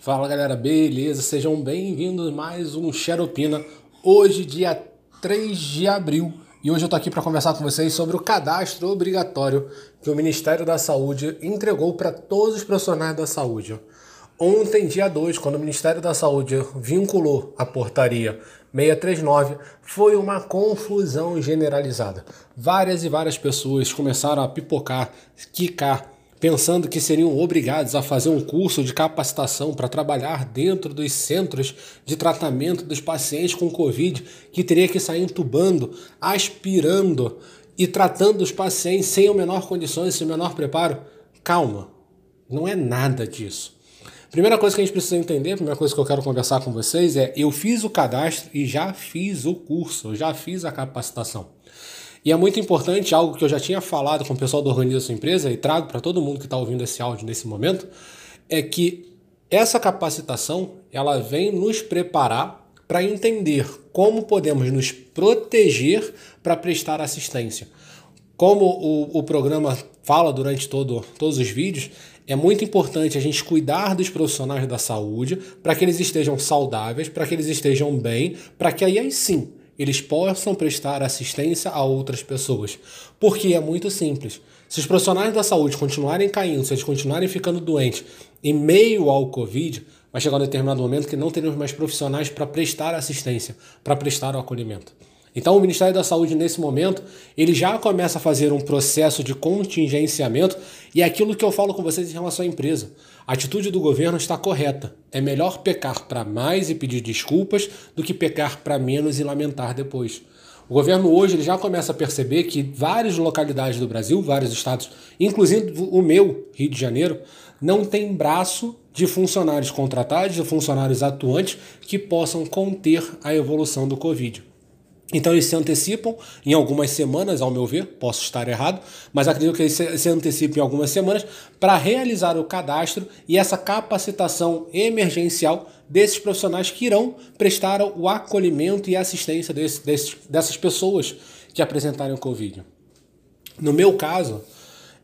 Fala galera, beleza? Sejam bem-vindos mais um Xeropina. Hoje, dia 3 de abril, e hoje eu tô aqui para conversar com vocês sobre o cadastro obrigatório que o Ministério da Saúde entregou para todos os profissionais da saúde. Ontem, dia 2, quando o Ministério da Saúde vinculou a portaria 639, foi uma confusão generalizada. Várias e várias pessoas começaram a pipocar, quicar, pensando que seriam obrigados a fazer um curso de capacitação para trabalhar dentro dos centros de tratamento dos pacientes com Covid, que teria que sair entubando, aspirando e tratando os pacientes sem o menor condições, sem o menor preparo. Calma, não é nada disso. Primeira coisa que a gente precisa entender, primeira coisa que eu quero conversar com vocês é: eu fiz o cadastro e já fiz o curso, já fiz a capacitação. E é muito importante, algo que eu já tinha falado com o pessoal da Organiza Sua Empresa e trago para todo mundo que está ouvindo esse áudio nesse momento, é que essa capacitação ela vem nos preparar para entender como podemos nos proteger para prestar assistência. Como o, o programa fala durante todo, todos os vídeos, é muito importante a gente cuidar dos profissionais da saúde para que eles estejam saudáveis, para que eles estejam bem, para que aí, aí sim eles possam prestar assistência a outras pessoas. Porque é muito simples. Se os profissionais da saúde continuarem caindo, se eles continuarem ficando doentes em meio ao Covid, vai chegar um determinado momento que não teremos mais profissionais para prestar assistência, para prestar o acolhimento. Então, o Ministério da Saúde, nesse momento, ele já começa a fazer um processo de contingenciamento e é aquilo que eu falo com vocês em relação à empresa. A atitude do governo está correta. É melhor pecar para mais e pedir desculpas do que pecar para menos e lamentar depois. O governo hoje ele já começa a perceber que várias localidades do Brasil, vários estados, inclusive o meu, Rio de Janeiro, não tem braço de funcionários contratados, de funcionários atuantes que possam conter a evolução do Covid. Então eles se antecipam em algumas semanas, ao meu ver, posso estar errado, mas acredito que eles se antecipam em algumas semanas para realizar o cadastro e essa capacitação emergencial desses profissionais que irão prestar o acolhimento e assistência desse, desse, dessas pessoas que apresentarem o Covid. No meu caso,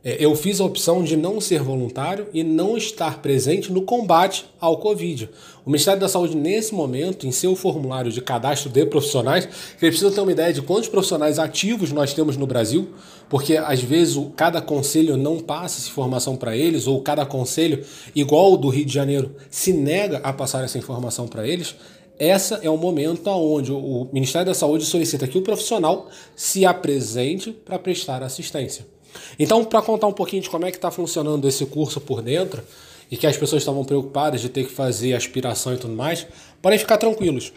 eu fiz a opção de não ser voluntário e não estar presente no combate ao Covid. O Ministério da Saúde, nesse momento, em seu formulário de cadastro de profissionais, ele precisa ter uma ideia de quantos profissionais ativos nós temos no Brasil, porque às vezes cada conselho não passa essa informação para eles, ou cada conselho, igual o do Rio de Janeiro, se nega a passar essa informação para eles. Essa é o momento onde o Ministério da Saúde solicita que o profissional se apresente para prestar assistência. Então, para contar um pouquinho de como é que está funcionando esse curso por dentro, e que as pessoas estavam preocupadas de ter que fazer aspiração e tudo mais, podem ficar tranquilos.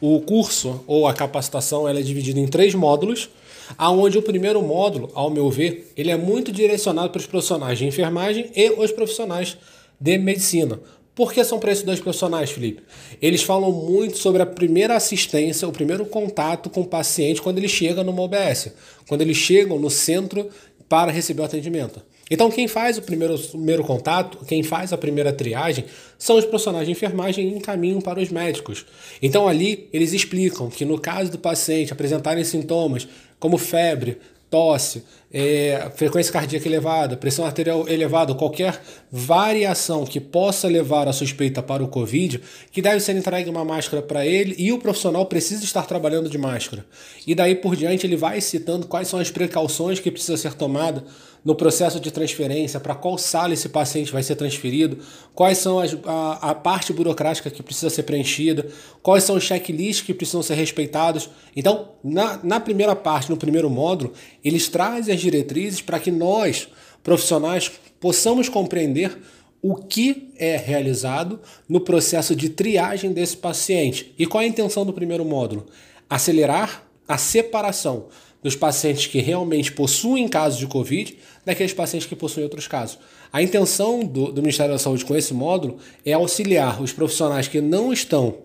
O curso ou a capacitação ela é dividida em três módulos, aonde o primeiro módulo, ao meu ver, ele é muito direcionado para os profissionais de enfermagem e os profissionais de medicina. Por que são para esses dois profissionais, Felipe? Eles falam muito sobre a primeira assistência, o primeiro contato com o paciente quando ele chega numa OBS, quando eles chegam no centro para receber o atendimento. Então, quem faz o primeiro, o primeiro contato, quem faz a primeira triagem, são os profissionais de enfermagem em caminho para os médicos. Então, ali, eles explicam que no caso do paciente apresentarem sintomas como febre, tosse, é, frequência cardíaca elevada, pressão arterial elevada, qualquer variação que possa levar a suspeita para o Covid, que deve ser entregue uma máscara para ele e o profissional precisa estar trabalhando de máscara. E daí por diante ele vai citando quais são as precauções que precisa ser tomada no processo de transferência, para qual sala esse paciente vai ser transferido, quais são as, a, a parte burocrática que precisa ser preenchida, quais são os checklists que precisam ser respeitados. Então, na, na primeira parte, no primeiro módulo, eles trazem as diretrizes para que nós, profissionais, possamos compreender o que é realizado no processo de triagem desse paciente. E qual é a intenção do primeiro módulo? Acelerar a separação dos pacientes que realmente possuem casos de Covid daqueles pacientes que possuem outros casos. A intenção do, do Ministério da Saúde com esse módulo é auxiliar os profissionais que não estão,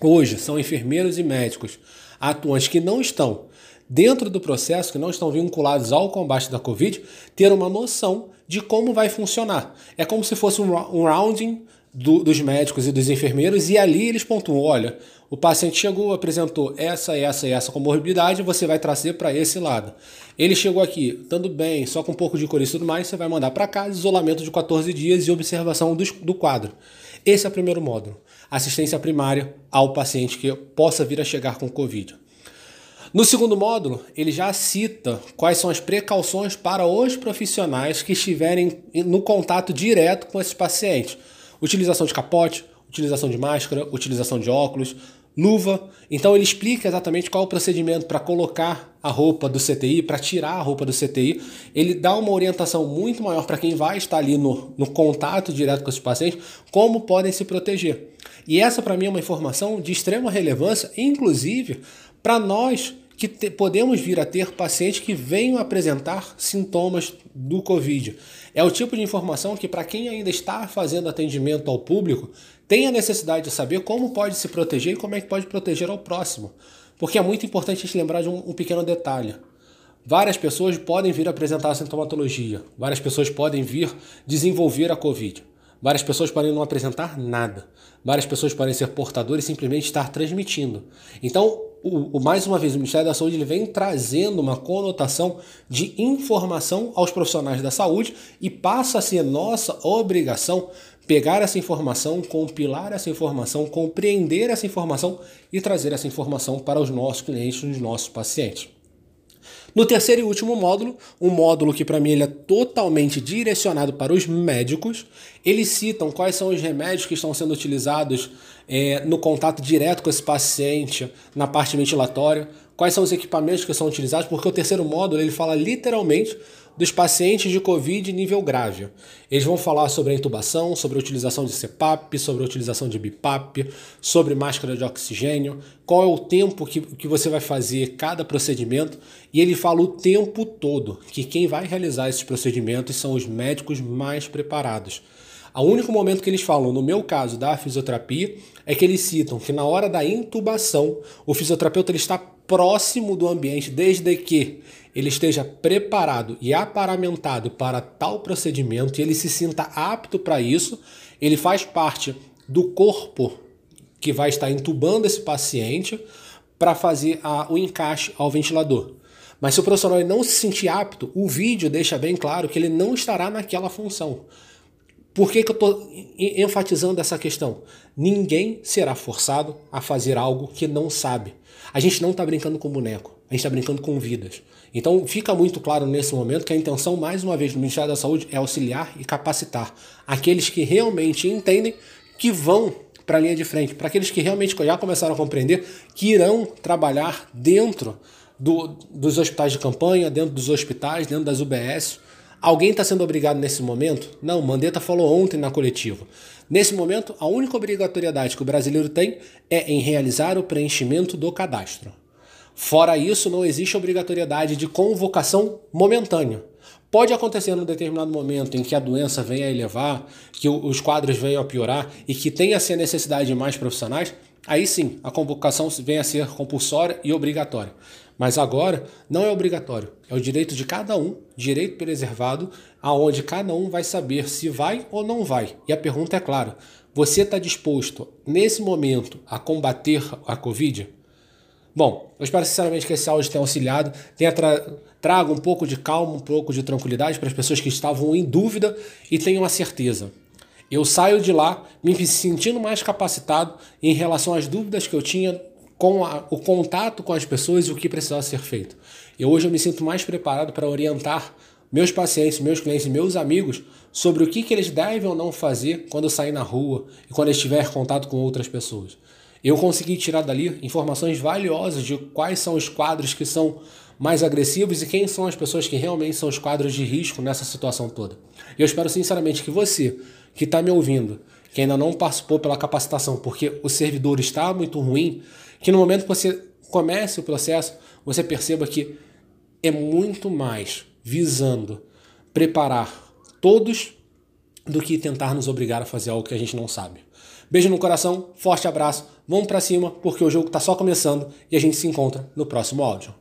hoje, são enfermeiros e médicos, atuantes que não estão dentro do processo, que não estão vinculados ao combate da Covid, ter uma noção de como vai funcionar. É como se fosse um rounding do, dos médicos e dos enfermeiros, e ali eles pontuam: olha, o paciente chegou, apresentou essa, essa e essa comorbidade, você vai trazer para esse lado. Ele chegou aqui, estando bem, só com um pouco de coriza e tudo mais, você vai mandar para casa, isolamento de 14 dias e observação do, do quadro. Esse é o primeiro módulo. Assistência primária ao paciente que possa vir a chegar com Covid. No segundo módulo, ele já cita quais são as precauções para os profissionais que estiverem no contato direto com esses pacientes. Utilização de capote, utilização de máscara, utilização de óculos, luva. Então ele explica exatamente qual o procedimento para colocar a roupa do CTI, para tirar a roupa do CTI. Ele dá uma orientação muito maior para quem vai estar ali no, no contato direto com esses pacientes, como podem se proteger. E essa para mim é uma informação de extrema relevância, inclusive para nós que te, podemos vir a ter pacientes que venham apresentar sintomas do Covid. É o tipo de informação que, para quem ainda está fazendo atendimento ao público, tem a necessidade de saber como pode se proteger e como é que pode proteger ao próximo. Porque é muito importante a gente lembrar de um, um pequeno detalhe. Várias pessoas podem vir apresentar sintomatologia, várias pessoas podem vir desenvolver a Covid. Várias pessoas podem não apresentar nada. Várias pessoas podem ser portadores e simplesmente estar transmitindo. Então, o, o, mais uma vez, o Ministério da Saúde ele vem trazendo uma conotação de informação aos profissionais da saúde e passa a ser nossa obrigação pegar essa informação, compilar essa informação, compreender essa informação e trazer essa informação para os nossos clientes, os nossos pacientes. No terceiro e último módulo, um módulo que para mim ele é totalmente direcionado para os médicos, eles citam quais são os remédios que estão sendo utilizados é, no contato direto com esse paciente, na parte ventilatória, quais são os equipamentos que são utilizados, porque o terceiro módulo ele fala literalmente dos pacientes de Covid nível grave. Eles vão falar sobre a intubação, sobre a utilização de CPAP, sobre a utilização de BIPAP, sobre máscara de oxigênio, qual é o tempo que, que você vai fazer cada procedimento. E ele fala o tempo todo que quem vai realizar esses procedimentos são os médicos mais preparados. O único momento que eles falam, no meu caso da fisioterapia, é que eles citam que na hora da intubação, o fisioterapeuta ele está próximo do ambiente, desde que ele esteja preparado e aparamentado para tal procedimento e ele se sinta apto para isso, ele faz parte do corpo que vai estar entubando esse paciente para fazer a, o encaixe ao ventilador. Mas se o profissional não se sentir apto, o vídeo deixa bem claro que ele não estará naquela função. Por que, que eu estou enfatizando essa questão? Ninguém será forçado a fazer algo que não sabe. A gente não está brincando com boneco, a gente está brincando com vidas. Então fica muito claro nesse momento que a intenção, mais uma vez, do Ministério da Saúde é auxiliar e capacitar aqueles que realmente entendem que vão para a linha de frente, para aqueles que realmente já começaram a compreender que irão trabalhar dentro do, dos hospitais de campanha, dentro dos hospitais, dentro das UBS. Alguém está sendo obrigado nesse momento? Não, Mandetta falou ontem na coletiva. Nesse momento, a única obrigatoriedade que o brasileiro tem é em realizar o preenchimento do cadastro. Fora isso, não existe obrigatoriedade de convocação momentânea. Pode acontecer num determinado momento em que a doença venha a elevar, que os quadros venham a piorar e que tenha-se a necessidade de mais profissionais, aí sim a convocação venha a ser compulsória e obrigatória. Mas agora não é obrigatório, é o direito de cada um, direito preservado, aonde cada um vai saber se vai ou não vai. E a pergunta é clara: você está disposto nesse momento a combater a Covid? Bom, eu espero sinceramente que esse áudio tenha auxiliado, tenha tra traga um pouco de calma, um pouco de tranquilidade para as pessoas que estavam em dúvida e tenham a certeza. Eu saio de lá me sentindo mais capacitado em relação às dúvidas que eu tinha com a, o contato com as pessoas e o que precisava ser feito. E hoje eu me sinto mais preparado para orientar meus pacientes, meus clientes meus amigos sobre o que, que eles devem ou não fazer quando sair na rua e quando estiver em contato com outras pessoas. Eu consegui tirar dali informações valiosas de quais são os quadros que são mais agressivos e quem são as pessoas que realmente são os quadros de risco nessa situação toda. E eu espero sinceramente que você, que está me ouvindo, que ainda não participou pela capacitação porque o servidor está muito ruim, que no momento que você comece o processo, você perceba que é muito mais visando preparar todos do que tentar nos obrigar a fazer algo que a gente não sabe. Beijo no coração, forte abraço, vamos para cima porque o jogo está só começando e a gente se encontra no próximo áudio.